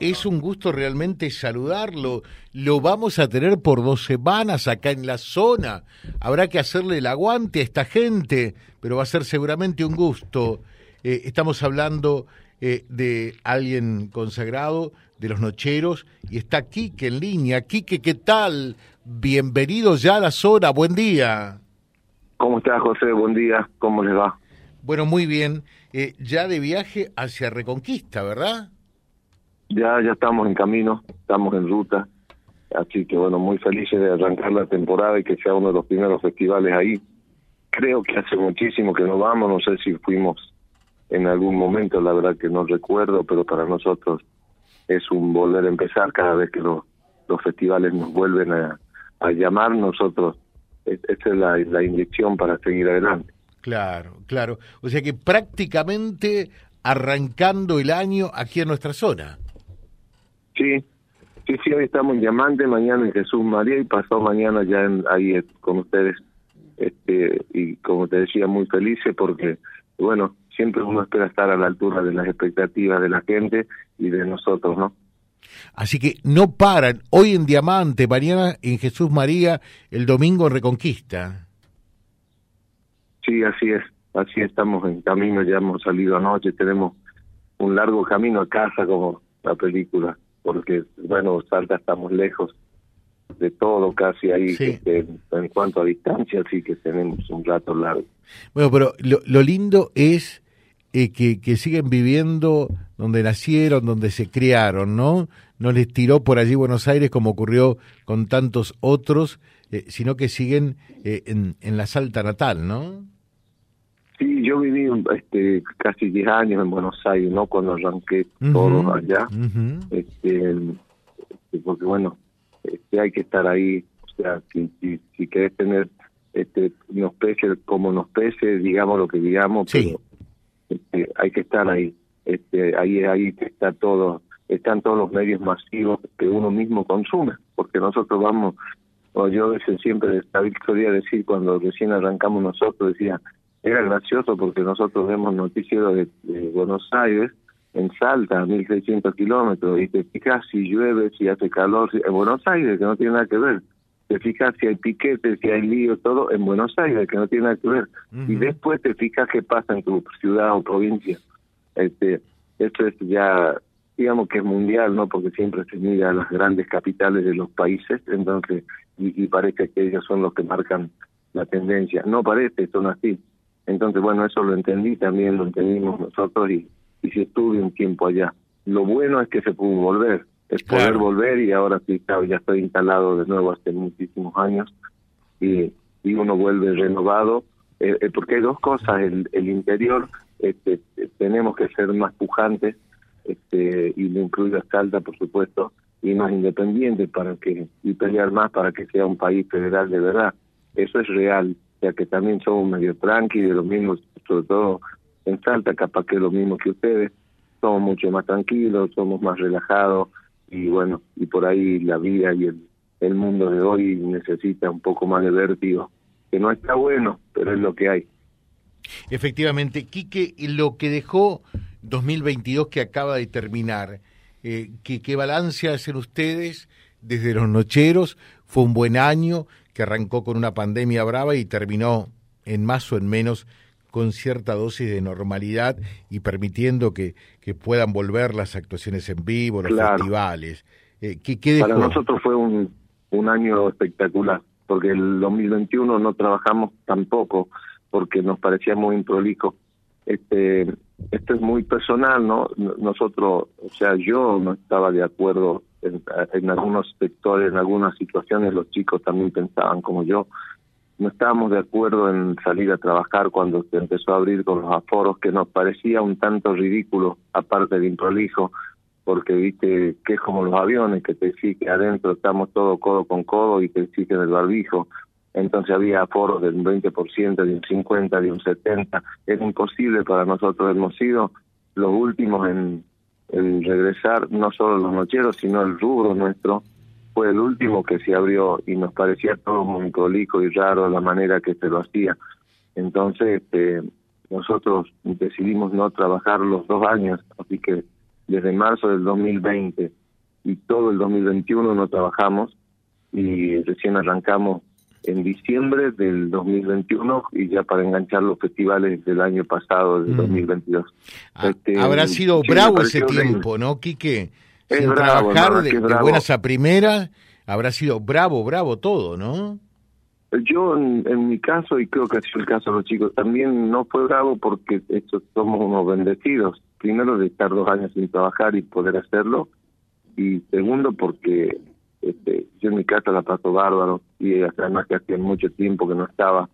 es un gusto realmente saludarlo. Lo vamos a tener por dos semanas acá en la zona. Habrá que hacerle el aguante a esta gente, pero va a ser seguramente un gusto. Eh, estamos hablando eh, de alguien consagrado, de los nocheros, y está Quique en línea. Quique, ¿qué tal? Bienvenido ya a la zona, buen día. ¿Cómo estás, José? Buen día, ¿cómo les va? Bueno, muy bien. Eh, ya de viaje hacia Reconquista, ¿verdad? Ya, ya estamos en camino, estamos en ruta, así que bueno, muy felices de arrancar la temporada y que sea uno de los primeros festivales ahí. Creo que hace muchísimo que no vamos, no sé si fuimos en algún momento, la verdad que no recuerdo, pero para nosotros es un volver a empezar cada vez que los, los festivales nos vuelven a, llamar, nosotros, esta es la, la inyección para seguir adelante. Claro, claro. O sea que prácticamente arrancando el año aquí en nuestra zona. Sí, sí, sí, hoy estamos en Diamante, mañana en Jesús María y pasó mañana ya en, ahí eh, con ustedes. Este, y como te decía, muy felices porque, bueno, siempre uno espera estar a la altura de las expectativas de la gente y de nosotros, ¿no? Así que no paran, hoy en Diamante, mañana en Jesús María, el domingo en Reconquista. Sí, así es, así estamos en camino, ya hemos salido anoche, tenemos un largo camino a casa como la película porque, bueno, Salta estamos lejos de todo casi ahí este, en cuanto a distancia, así que tenemos un rato largo. Bueno, pero lo, lindo es eh, que, que siguen viviendo donde nacieron, donde se criaron, ¿no? No les tiró por allí Buenos Aires como ocurrió con tantos otros, eh, sino que siguen eh, en, en la Salta natal, ¿no? Sí, yo viví este, casi 10 años en Buenos Aires, ¿no? Cuando arranqué todo allá. este, este, porque bueno, este, hay que estar ahí. O sea, si, si, querés tener este, unos peces como nos peces, digamos lo que digamos, pero este, hay que estar ahí. Este, ahí ahí está todo, están todos los medios masivos que uno mismo consume, porque nosotros vamos, o yo siempre David solía decir cuando recién arrancamos nosotros, decía, era gracioso porque nosotros vemos noticieros de, Buenos Aires en Salta, a 1600 kilómetros, y te fijas si llueve, si hace calor, en Buenos Aires, que no tiene nada que ver. Te fijas si hay piquetes, si hay lío, todo en Buenos Aires, que no tiene nada que ver. Y después te fijas qué pasa en tu ciudad o provincia. Este, esto es ya, digamos que es mundial, ¿no? Porque siempre se mira a las grandes capitales de los países, entonces, y, y parece que ellos son los que marcan la tendencia. No parece, son así entonces, bueno, eso lo entendí también, lo entendimos nosotros y, y sí estuve un tiempo allá. Lo bueno es que se pudo volver, es poder volver y ahora sí, claro, ya estoy instalado de nuevo hace muchísimos años y, y uno vuelve renovado, eh, eh, porque hay dos cosas, el, el interior, este, tenemos que ser más pujantes, este, y lo incluyo a Salta, por supuesto, y más independientes para que, y pelear más para que sea un país federal de verdad. Eso es real ya que también somos medio tranqui, de lo mismo, sobre todo en Salta, capaz que es lo mismo que ustedes, somos mucho más tranquilos, somos más relajados y bueno, y por ahí la vida y el, el mundo de hoy necesita un poco más de vértigo, que no está bueno, pero es lo que hay. Efectivamente, Quique, lo que dejó 2022 que acaba de terminar, eh, ¿qué, ¿qué balance hacen ustedes desde los nocheros? Fue un buen año, que arrancó con una pandemia brava y terminó en más o en menos con cierta dosis de normalidad y permitiendo que, que puedan volver las actuaciones en vivo, los festivales. Eh, Para nosotros fue un, un año espectacular, porque el 2021 no trabajamos tampoco, porque nos parecía muy improlijo. Este, esto es muy personal, ¿no? Nosotros, o sea, yo no estaba de acuerdo en, algunos sectores, en algunas situaciones, los chicos también pensaban como yo. No estábamos de acuerdo en salir a trabajar cuando se empezó a abrir con los aforos, que nos parecía un tanto ridículo, aparte de improlijo, porque viste que es como los aviones, que te exigen adentro, estamos todo codo con codo y te exigen el barbijo. Entonces había aforos del 20%, de un 50%, de un 70%. Era imposible para nosotros, hemos sido los últimos en, en regresar no solo los nocheros, sino el rubro nuestro, fue el último que se abrió y nos parecía todo muy prolijo y raro la manera que se lo hacía. Entonces, este, nosotros decidimos no trabajar los dos años, así que desde marzo del 2020 y todo el 2021 no trabajamos y recién arrancamos en diciembre del 2021 y ya para enganchar los festivales del año pasado, del 2022. Mm. Ah, este, habrá sido bravo ese tiempo, ¿no, Quique? Sin trabajar de, buenas a primeras, habrá sido bravo, bravo todo, ¿no? Yo, en, mi caso, y creo que ha sido el caso de los chicos, también no fue bravo porque estos somos unos bendecidos. Primero, de estar dos años sin trabajar y poder hacerlo. Y segundo, porque este, yo en mi casa la paso bárbaro y además que hacía mucho tiempo que no estaba.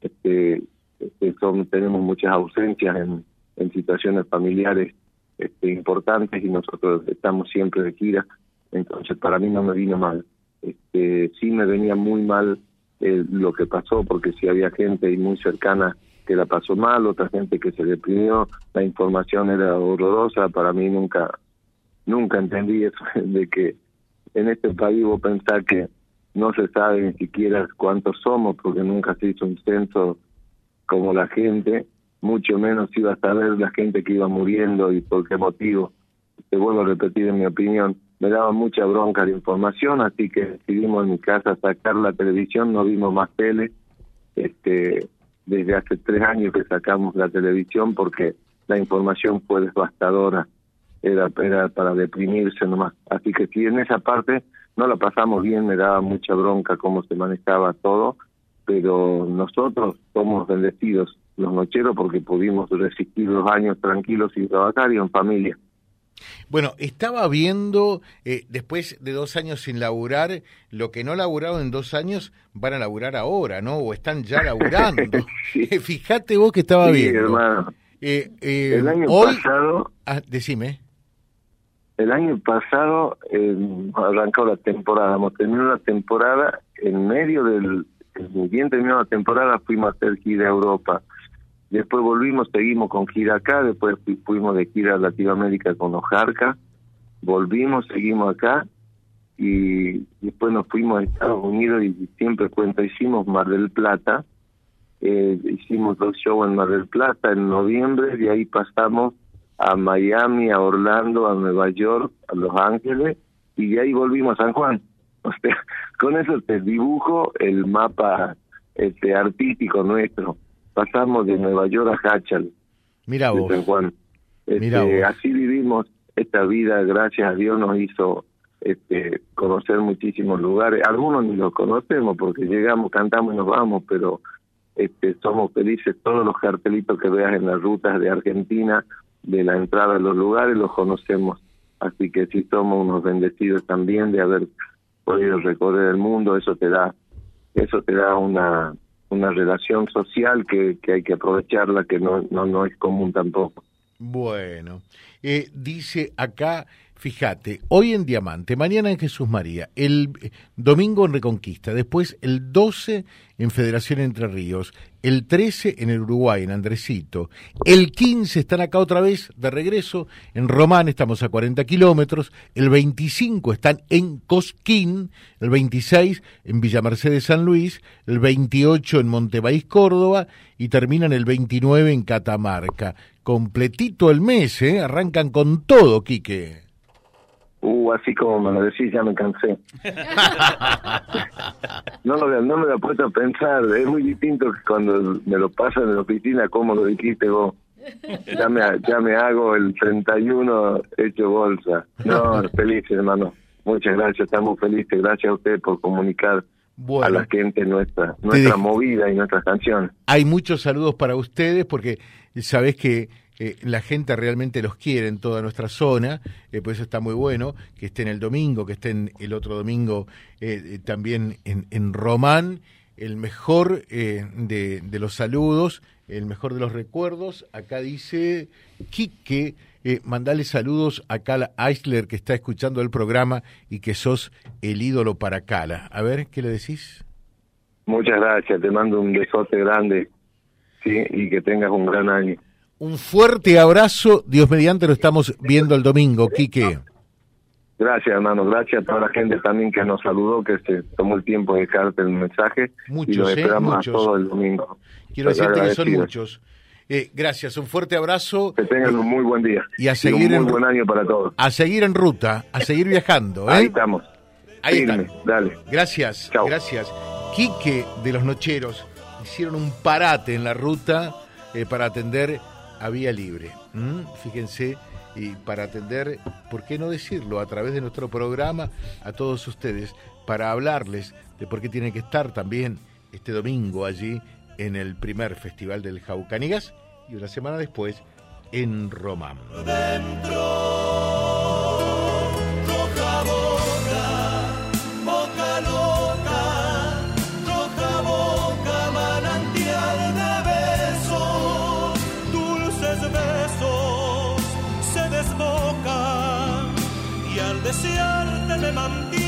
Este, este, son, tenemos muchas ausencias en, en situaciones familiares este, importantes y nosotros estamos siempre de gira. Entonces, para mí no me vino mal. Este, sí me venía muy mal eh, lo que pasó, porque si había gente muy cercana que la pasó mal, otra gente que se deprimió, la información era horrorosa, para mí nunca, nunca entendí eso de que en este país vos pensás que no se sabe ni siquiera cuántos somos, porque nunca se hizo un censo como la gente, mucho menos iba a saber la gente que iba muriendo y por qué motivo. Te vuelvo a repetir en mi opinión, me daba mucha bronca de información, así que decidimos en mi casa sacar la televisión, no vimos más tele. Este, desde hace tres años que sacamos la televisión porque la información fue devastadora era, era para deprimirse nomás. Así que si en esa parte no la pasamos bien, me daba mucha bronca cómo se manejaba todo, pero nosotros somos bendecidos, los nocheros, porque pudimos resistir los años tranquilos y trabajar y en familia. Bueno, estaba viendo, eh, después de dos años sin laburar, lo que no laburaron en dos años van a laburar ahora, ¿no? O están ya laburando. Fíjate vos que estaba viendo. Hermano. Eh, eh, el año pasado... Ah, decime. El año pasado eh, arrancó la temporada, hemos terminado la temporada, en medio del, bien terminó la temporada fuimos a hacer gira a Europa. Después volvimos, seguimos con gira acá, después fuimos de gira a Latinoamérica con Ojarca, volvimos, seguimos acá y después nos fuimos a Estados Unidos y siempre cuenta, hicimos Mar del Plata, eh, hicimos dos shows en Mar del Plata en noviembre y ahí pasamos a Miami, a Orlando, a Nueva York, a Los Ángeles y de ahí volvimos a San Juan. O sea, con eso te dibujo el mapa este artístico nuestro. Pasamos de Nueva York a Hachal, Mira vos. San Juan. Este, así vivimos esta vida, gracias a Dios nos hizo este, conocer muchísimos lugares. Algunos ni los conocemos porque llegamos, cantamos y nos vamos, pero este, somos felices. Todos los cartelitos que veas en las rutas de Argentina de la entrada a los lugares los conocemos. Así que si somos unos bendecidos también de haber podido recorrer el mundo, eso te da, eso te da una, una relación social que, que hay que aprovecharla, que no, no, no es común tampoco. Bueno, eh, dice acá Fíjate, hoy en Diamante, mañana en Jesús María, el domingo en Reconquista, después el 12 en Federación Entre Ríos, el 13 en el Uruguay, en Andresito, el 15 están acá otra vez de regreso, en Román estamos a 40 kilómetros, el 25 están en Cosquín, el 26 en Villa Mercedes San Luis, el 28 en Montebaís Córdoba y terminan el 29 en Catamarca. Completito el mes, ¿eh? Arrancan con todo, Quique. Uh, así como me lo decís, ya me cansé. no, lo, no me lo he puesto a pensar. Es muy distinto que cuando me lo pasan en la oficina, como lo dijiste vos. Ya me, ya me hago el 31 hecho bolsa. No, feliz, hermano. Muchas gracias, estamos felices. Gracias a usted por comunicar a la gente nuestra, nuestra movida y nuestras canciones. Hay muchos saludos para ustedes porque sabés que eh, la gente realmente los quiere en toda nuestra zona, eh, por eso está muy bueno que estén el domingo, que estén el otro domingo eh, también en, en, Román, el mejor de, de, los saludos, el mejor de los recuerdos. Acá dice Quique, mandale saludos a Cala Eisler que está escuchando el programa y que sos el ídolo para Cala. A ver, ¿qué le decís? Muchas gracias, te mando un besote grande sí, y que tengas un gran año. Un fuerte abrazo, Dios mediante lo estamos viendo el domingo, Quique. Gracias, hermano. Gracias a toda la gente también que nos saludó, que se tomó el tiempo de dejarte el mensaje. Muchos, y esperamos a todo el domingo. Quiero decirte que son muchos. Eh, gracias, un fuerte abrazo. Que tengan un muy buen día. Y a seguir un muy buen año para todos. A seguir en ruta, a seguir viajando. ¿eh? Ahí estamos. Ahí Dale. Gracias, gracias. Quique de los Nocheros hicieron un parate en la ruta eh, para atender a Vía Libre. Fíjense, y para atender, ¿por qué no decirlo? A través de nuestro programa a todos ustedes, para hablarles de por qué tienen que estar también este domingo allí en el primer festival del Jaucanigas y una semana después en Román. Desearte me mantienen